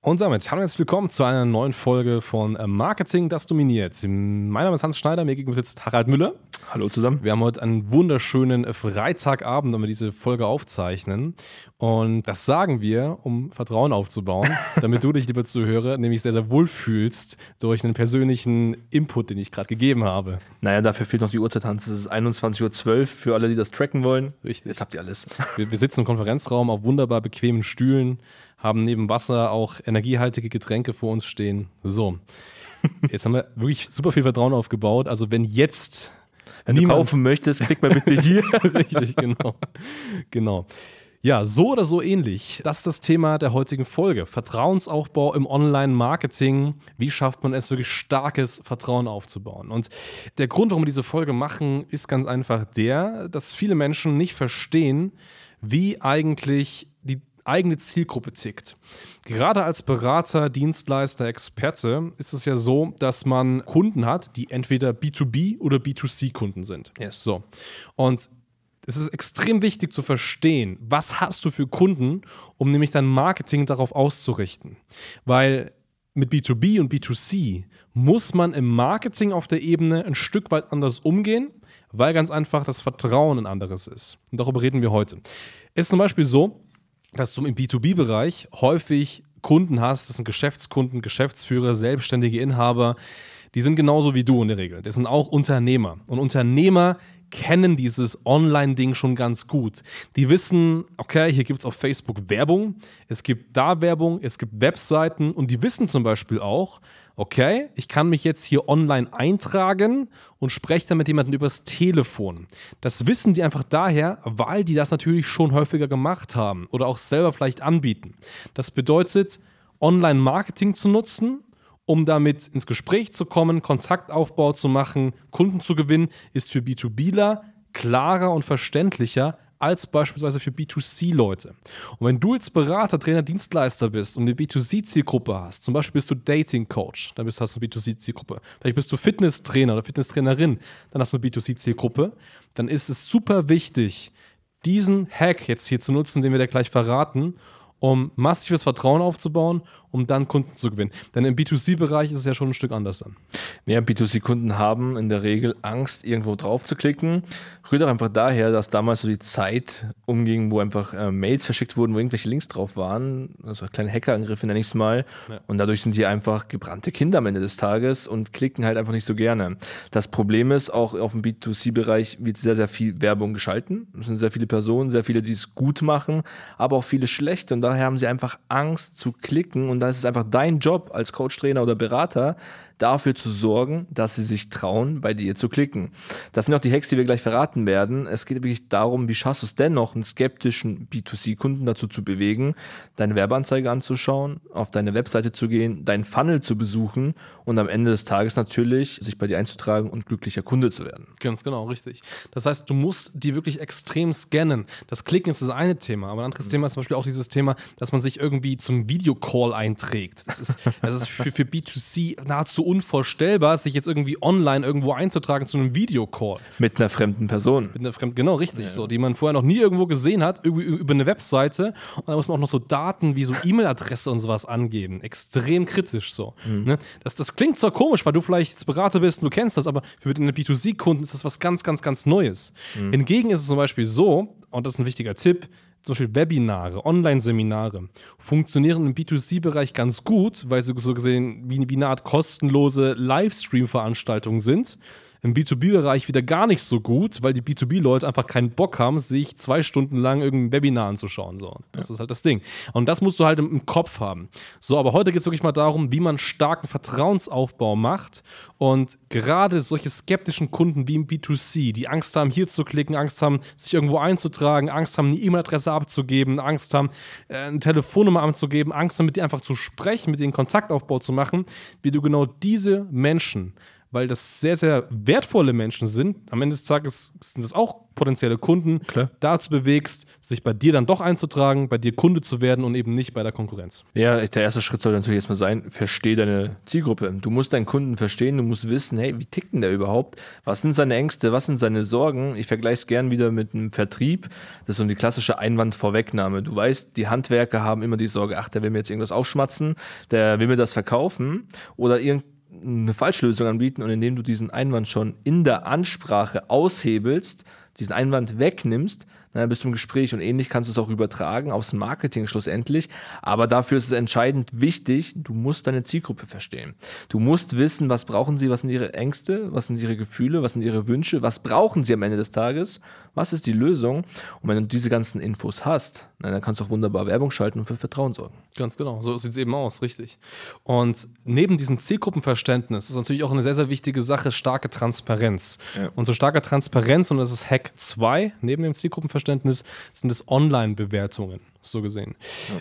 Und damit hallo und herzlich willkommen zu einer neuen Folge von äh, Marketing, das dominiert. Mein Name ist Hans Schneider, mir gegenüber sitzt Harald Müller. Hallo zusammen. Wir haben heute einen wunderschönen Freitagabend, wenn wir diese Folge aufzeichnen. Und das sagen wir, um Vertrauen aufzubauen, damit du dich, lieber Zuhörer, nämlich sehr, sehr wohl fühlst durch einen persönlichen Input, den ich gerade gegeben habe. Naja, dafür fehlt noch die Uhrzeit, Hans. Es ist 21.12 Uhr für alle, die das tracken wollen. Richtig. Jetzt habt ihr alles. Wir, wir sitzen im Konferenzraum auf wunderbar bequemen Stühlen haben neben Wasser auch energiehaltige Getränke vor uns stehen. So. Jetzt haben wir wirklich super viel Vertrauen aufgebaut. Also wenn jetzt wenn niemand du kaufen möchtest, klick mal bitte hier. Richtig, genau. Genau. Ja, so oder so ähnlich. Das ist das Thema der heutigen Folge. Vertrauensaufbau im Online-Marketing. Wie schafft man es, wirklich starkes Vertrauen aufzubauen? Und der Grund, warum wir diese Folge machen, ist ganz einfach der, dass viele Menschen nicht verstehen, wie eigentlich eigene Zielgruppe tickt. Gerade als Berater, Dienstleister, Experte ist es ja so, dass man Kunden hat, die entweder B2B oder B2C-Kunden sind. Yes. So. Und es ist extrem wichtig zu verstehen, was hast du für Kunden, um nämlich dein Marketing darauf auszurichten. Weil mit B2B und B2C muss man im Marketing auf der Ebene ein Stück weit anders umgehen, weil ganz einfach das Vertrauen ein anderes ist. Und darüber reden wir heute. Es ist zum Beispiel so, dass du im B2B-Bereich häufig Kunden hast, das sind Geschäftskunden, Geschäftsführer, selbstständige Inhaber, die sind genauso wie du in der Regel. Das sind auch Unternehmer. Und Unternehmer kennen dieses Online-Ding schon ganz gut. Die wissen, okay, hier gibt es auf Facebook Werbung, es gibt da Werbung, es gibt Webseiten und die wissen zum Beispiel auch, okay, ich kann mich jetzt hier online eintragen und spreche dann mit jemandem übers Telefon. Das wissen die einfach daher, weil die das natürlich schon häufiger gemacht haben oder auch selber vielleicht anbieten. Das bedeutet, Online-Marketing zu nutzen, um damit ins Gespräch zu kommen, Kontaktaufbau zu machen, Kunden zu gewinnen, ist für B2Bler klarer und verständlicher als beispielsweise für B2C-Leute. Und wenn du jetzt Berater, Trainer, Dienstleister bist und eine B2C-Zielgruppe hast, zum Beispiel bist du Dating-Coach, dann bist, hast du eine B2C-Zielgruppe. Vielleicht bist du Fitnesstrainer oder Fitnesstrainerin, dann hast du eine B2C-Zielgruppe. Dann ist es super wichtig, diesen Hack jetzt hier zu nutzen, den wir dir gleich verraten, um massives Vertrauen aufzubauen um dann Kunden zu gewinnen. Denn im B2C-Bereich ist es ja schon ein Stück anders dann. Ja, B2C-Kunden haben in der Regel Angst, irgendwo drauf zu klicken. Rührt auch einfach daher, dass damals so die Zeit umging, wo einfach äh, Mails verschickt wurden, wo irgendwelche Links drauf waren. Also kleine Hackerangriffe nenne ich es mal. Ja. Und dadurch sind die einfach gebrannte Kinder am Ende des Tages und klicken halt einfach nicht so gerne. Das Problem ist, auch auf dem B2C-Bereich wird sehr, sehr viel Werbung geschalten. Es sind sehr viele Personen, sehr viele, die es gut machen, aber auch viele schlecht. Und daher haben sie einfach Angst zu klicken und und da ist es einfach dein Job als Coach, Trainer oder Berater, dafür zu sorgen, dass sie sich trauen, bei dir zu klicken. Das sind auch die Hacks, die wir gleich verraten werden. Es geht wirklich darum, wie schaffst du es dennoch, einen skeptischen B2C-Kunden dazu zu bewegen, deine Werbeanzeige anzuschauen, auf deine Webseite zu gehen, deinen Funnel zu besuchen und am Ende des Tages natürlich sich bei dir einzutragen und glücklicher Kunde zu werden. Ganz genau, richtig. Das heißt, du musst die wirklich extrem scannen. Das Klicken ist das eine Thema, aber ein anderes mhm. Thema ist zum Beispiel auch dieses Thema, dass man sich irgendwie zum Videocall einträgt. Das ist, das ist für, für B2C nahezu unvorstellbar, sich jetzt irgendwie online irgendwo einzutragen zu einem Videocall. Mit einer fremden Person. Mit einer fremden, genau, richtig ja. so, die man vorher noch nie irgendwo gesehen hat, irgendwie über eine Webseite. Und da muss man auch noch so Daten wie so E-Mail-Adresse und sowas angeben. Extrem kritisch so. Mhm. Ne? Das, das klingt zwar komisch, weil du vielleicht jetzt Berater bist und du kennst das, aber für den B2C-Kunden ist das was ganz, ganz, ganz Neues. Mhm. Hingegen ist es zum Beispiel so, und das ist ein wichtiger Tipp, zum Beispiel Webinare, Online-Seminare, funktionieren im B2C-Bereich ganz gut, weil sie so gesehen wie, eine Art kostenlose Livestream-Veranstaltungen sind im B2B-Bereich wieder gar nicht so gut, weil die B2B-Leute einfach keinen Bock haben, sich zwei Stunden lang irgendein Webinar anzuschauen. So. Das ja. ist halt das Ding. Und das musst du halt im, Kopf haben. So, aber heute geht es wirklich mal darum, wie man starken Vertrauensaufbau macht. Und gerade solche skeptischen Kunden wie im B2C, die Angst haben, hier zu klicken, Angst haben, sich irgendwo einzutragen, Angst haben, eine E-Mail-Adresse abzugeben, Angst haben, äh, eine Telefonnummer anzugeben, Angst haben, mit dir einfach zu sprechen, mit denen Kontaktaufbau zu machen, wie du genau diese Menschen weil das sehr, sehr wertvolle Menschen sind. Am Ende des Tages sind das auch potenzielle Kunden, Klar. dazu bewegst, sich bei dir dann doch einzutragen, bei dir Kunde zu werden und eben nicht bei der Konkurrenz. Ja, der erste Schritt soll natürlich erstmal sein, versteh deine Zielgruppe. Du musst deinen Kunden verstehen, du musst wissen, hey, wie tickt denn der überhaupt? Was sind seine Ängste, was sind seine Sorgen? Ich vergleiche es gern wieder mit einem Vertrieb. Das ist so die klassische Einwandvorwegnahme. Du weißt, die Handwerker haben immer die Sorge, ach, der will mir jetzt irgendwas aufschmatzen, der will mir das verkaufen oder irgendein eine Falschlösung anbieten und indem du diesen Einwand schon in der Ansprache aushebelst, diesen Einwand wegnimmst, dann bist du im Gespräch und ähnlich kannst du es auch übertragen aufs Marketing schlussendlich. Aber dafür ist es entscheidend wichtig, du musst deine Zielgruppe verstehen. Du musst wissen, was brauchen sie, was sind ihre Ängste, was sind ihre Gefühle, was sind ihre Wünsche, was brauchen sie am Ende des Tages, was ist die Lösung. Und wenn du diese ganzen Infos hast, dann kannst du auch wunderbar Werbung schalten und für Vertrauen sorgen. Ganz genau, so sieht es eben aus, richtig. Und neben diesem Zielgruppenverständnis ist natürlich auch eine sehr, sehr wichtige Sache, starke Transparenz. Ja. Und so starke Transparenz, und das ist Hack 2, neben dem Zielgruppenverständnis, Verständnis sind es Online-Bewertungen, so gesehen.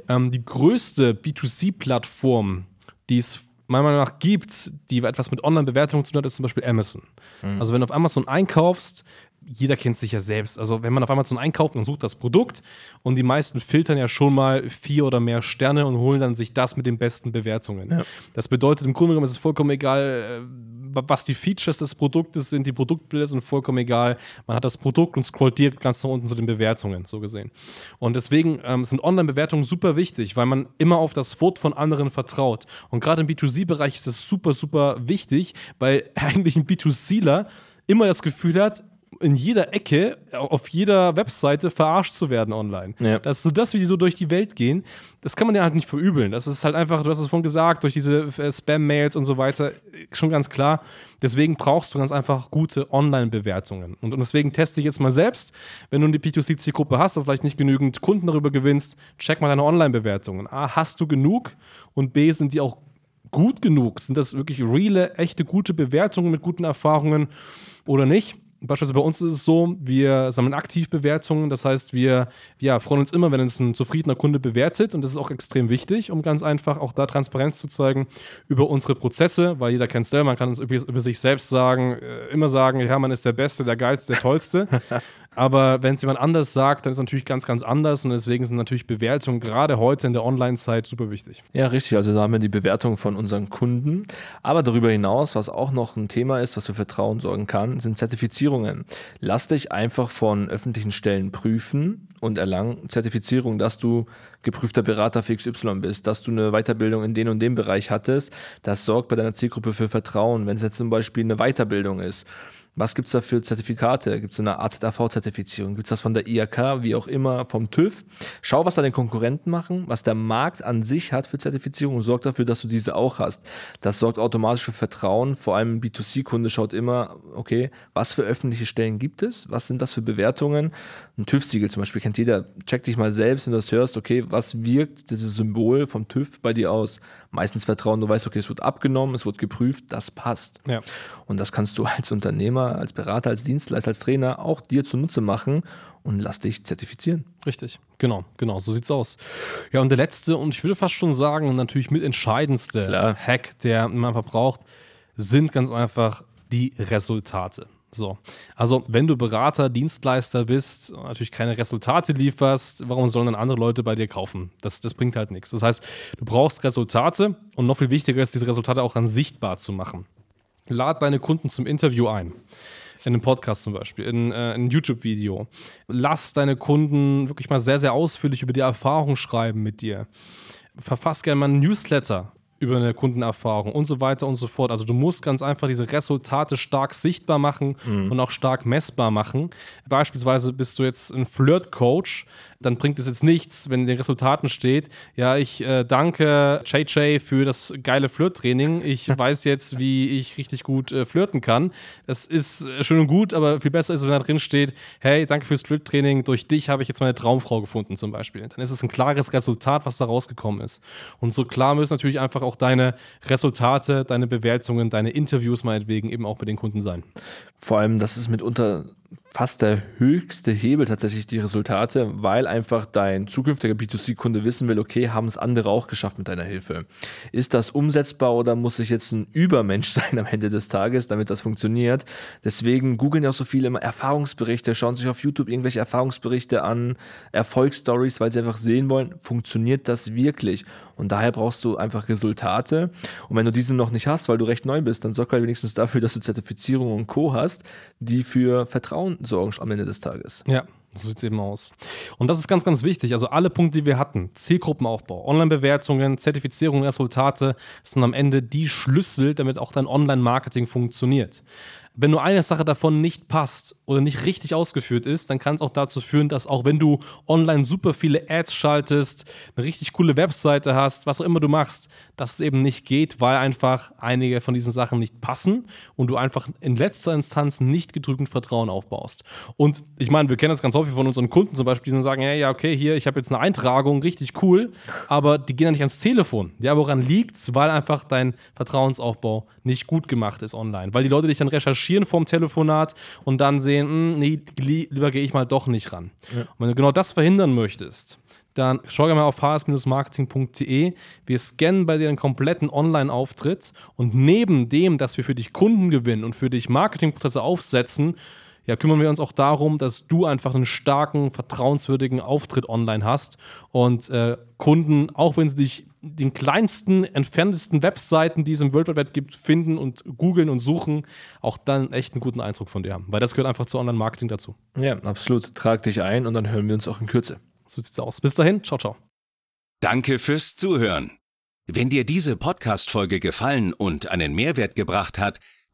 Ja. Ähm, die größte B2C-Plattform, die es meiner Meinung nach gibt, die etwas mit Online-Bewertungen zu tun hat, ist zum Beispiel Amazon. Mhm. Also wenn du auf Amazon einkaufst, jeder kennt sich ja selbst. Also wenn man auf Amazon einkauft und sucht das Produkt und die meisten filtern ja schon mal vier oder mehr Sterne und holen dann sich das mit den besten Bewertungen. Ja. Das bedeutet im Grunde genommen ist es vollkommen egal, äh, was die Features des Produktes sind, die Produktbilder sind vollkommen egal. Man hat das Produkt und scrollt direkt ganz nach unten zu den Bewertungen, so gesehen. Und deswegen ähm, sind Online-Bewertungen super wichtig, weil man immer auf das Wort von anderen vertraut. Und gerade im B2C-Bereich ist das super, super wichtig, weil eigentlich ein B2Cler immer das Gefühl hat, in jeder Ecke, auf jeder Webseite verarscht zu werden online. Ja. Das ist so das, wie die so durch die Welt gehen. Das kann man ja halt nicht verübeln. Das ist halt einfach, du hast es vorhin gesagt, durch diese äh, Spam-Mails und so weiter, schon ganz klar. Deswegen brauchst du ganz einfach gute Online-Bewertungen. Und, und, deswegen teste ich jetzt mal selbst, wenn du eine P2C-Zielgruppe hast und vielleicht nicht genügend Kunden darüber gewinnst, check mal deine Online-Bewertungen. A, hast du genug? Und B, sind die auch gut genug? Sind das wirklich reale, echte, gute Bewertungen mit guten Erfahrungen oder nicht? Beispielsweise bei uns ist es so, wir sammeln Aktivbewertungen. Das heißt, wir ja, freuen uns immer, wenn uns ein zufriedener Kunde bewertet. Und das ist auch extrem wichtig, um ganz einfach auch da Transparenz zu zeigen über unsere Prozesse, weil jeder kennt es selber. Man kann es über, über, sich selbst sagen, äh, immer sagen, ja, man ist der Beste, der Geilste, der Tollste. Aber wenn es jemand anders sagt, dann ist es natürlich ganz, ganz anders. Und deswegen sind natürlich Bewertungen gerade heute in der Online-Zeit super wichtig. Ja, richtig. Also da haben wir die Bewertung von unseren Kunden. Aber darüber hinaus, was auch noch ein Thema ist, was für Vertrauen sorgen kann, sind Zertifizierungen. Lass dich einfach von öffentlichen Stellen prüfen und erlang Zertifizierung, dass du geprüfter Berater für XY bist, dass du eine Weiterbildung in den und dem Bereich hattest. Das sorgt bei deiner Zielgruppe für Vertrauen. Wenn es jetzt zum Beispiel eine Weiterbildung ist, was gibt es da für Zertifikate? Gibt es eine AZAV-Zertifizierung? Gibt es das von der IAK, wie auch immer, vom TÜV? Schau, was da den Konkurrenten machen, was der Markt an sich hat für Zertifizierung und sorg dafür, dass du diese auch hast. Das sorgt automatisch für Vertrauen. Vor allem ein B2C-Kunde schaut immer, okay, was für öffentliche Stellen gibt es? Was sind das für Bewertungen? Ein TÜV-Siegel zum Beispiel kennt jeder. Check dich mal selbst, wenn du das hörst, okay, was wirkt dieses Symbol vom TÜV bei dir aus? Meistens Vertrauen, du weißt, okay, es wird abgenommen, es wird geprüft, das passt. Ja. Und das kannst du als Unternehmer, als Berater, als Dienstleister, als Trainer auch dir zunutze machen und lass dich zertifizieren. Richtig, genau, genau, so sieht's aus. Ja, und der letzte und ich würde fast schon sagen, natürlich mit entscheidendste Klar. Hack, der man einfach braucht, sind ganz einfach die Resultate. So, also wenn du Berater, Dienstleister bist, natürlich keine Resultate lieferst, warum sollen dann andere Leute bei dir kaufen? Das, das bringt halt nichts. Das heißt, du brauchst Resultate und noch viel wichtiger ist, diese Resultate auch dann sichtbar zu machen. Lad deine Kunden zum Interview ein. In einem Podcast zum Beispiel, in, äh, in einem YouTube-Video. Lass deine Kunden wirklich mal sehr, sehr ausführlich über die Erfahrung schreiben mit dir. Verfass gerne mal einen Newsletter über eine Kundenerfahrung und so weiter und so fort. Also du musst ganz einfach diese Resultate stark sichtbar machen mhm. und auch stark messbar machen. Beispielsweise bist du jetzt ein Flirt-Coach, dann bringt es jetzt nichts, wenn in den Resultaten steht, ja, ich äh, danke JJ für das geile Flirt-Training. Ich weiß jetzt, wie ich richtig gut äh, flirten kann. Das ist äh, schön und gut, aber viel besser ist, wenn da drin steht, hey, danke fürs Flirt-Training, durch dich habe ich jetzt meine Traumfrau gefunden zum Beispiel. Dann ist es ein klares Resultat, was da rausgekommen ist. Und so klar müssen natürlich einfach auch deine Resultate, deine Bewertungen, deine Interviews meinetwegen eben auch bei den Kunden sein. Vor allem, das ist mitunter fast der höchste Hebel tatsächlich die Resultate, weil einfach dein zukünftiger B2C-Kunde wissen will, okay, haben es andere auch geschafft mit deiner Hilfe. Ist das umsetzbar oder muss ich jetzt ein Übermensch sein am Ende des Tages, damit das funktioniert? Deswegen googeln ja auch so viele immer Erfahrungsberichte, schauen sich auf YouTube irgendwelche Erfahrungsberichte an, Erfolgsstories, weil sie einfach sehen wollen, funktioniert das wirklich? Und daher brauchst du einfach Resultate. Und wenn du diese noch nicht hast, weil du recht neu bist, dann sorg halt wenigstens dafür, dass du Zertifizierung und Co. hast, die für Vertrauen sorgen am Ende des Tages. Ja. So sieht es eben aus. Und das ist ganz, ganz wichtig. Also alle Punkte, die wir hatten, Zielgruppenaufbau, Online-Bewertungen, Zertifizierung, Resultate, sind am Ende die Schlüssel, damit auch dein Online-Marketing funktioniert. Wenn nur eine Sache davon nicht passt oder nicht richtig ausgeführt ist, dann kann es auch dazu führen, dass auch wenn du online super viele Ads schaltest, eine richtig coole Webseite hast, was auch immer du machst, dass es eben nicht geht, weil einfach einige von diesen Sachen nicht passen und du einfach in letzter Instanz nicht genügend Vertrauen aufbaust. Und ich meine, wir kennen das ganz häufig von unseren Kunden zum Beispiel, die sagen, hey, ja, okay, hier, ich habe jetzt eine Eintragung, richtig cool, aber die gehen dann nicht ans Telefon. Ja, woran liegt's? Weil einfach dein Vertrauensaufbau nicht gut gemacht ist online, weil die Leute dich dann recherchieren recherchieren vorm Telefonat und dann sehen, mh, hm, nee, lieber gehe ich mal doch nicht ran. Ja. Und wenn du genau das verhindern möchtest, dann schau gerne mal auf hs-marketing.de. Wir scannen bei dir einen kompletten Online-Auftritt und neben dem, dass wir für dich Kunden gewinnen und für dich Marketingprozesse aufsetzen, ja, kümmern wir uns auch darum, dass du einfach einen starken, vertrauenswürdigen Auftritt online hast und äh, Kunden, auch wenn sie dich den kleinsten, entferntesten Webseiten, die es im World Wide Web gibt, finden und googeln und suchen, auch dann echt einen guten Eindruck von dir haben. Weil das gehört einfach zu Online-Marketing dazu. Ja, absolut. Trag dich ein und dann hören wir uns auch in Kürze. So sieht's aus. Bis dahin, ciao, ciao. Danke fürs Zuhören. Wenn dir diese Podcast-Folge gefallen und einen Mehrwert gebracht hat,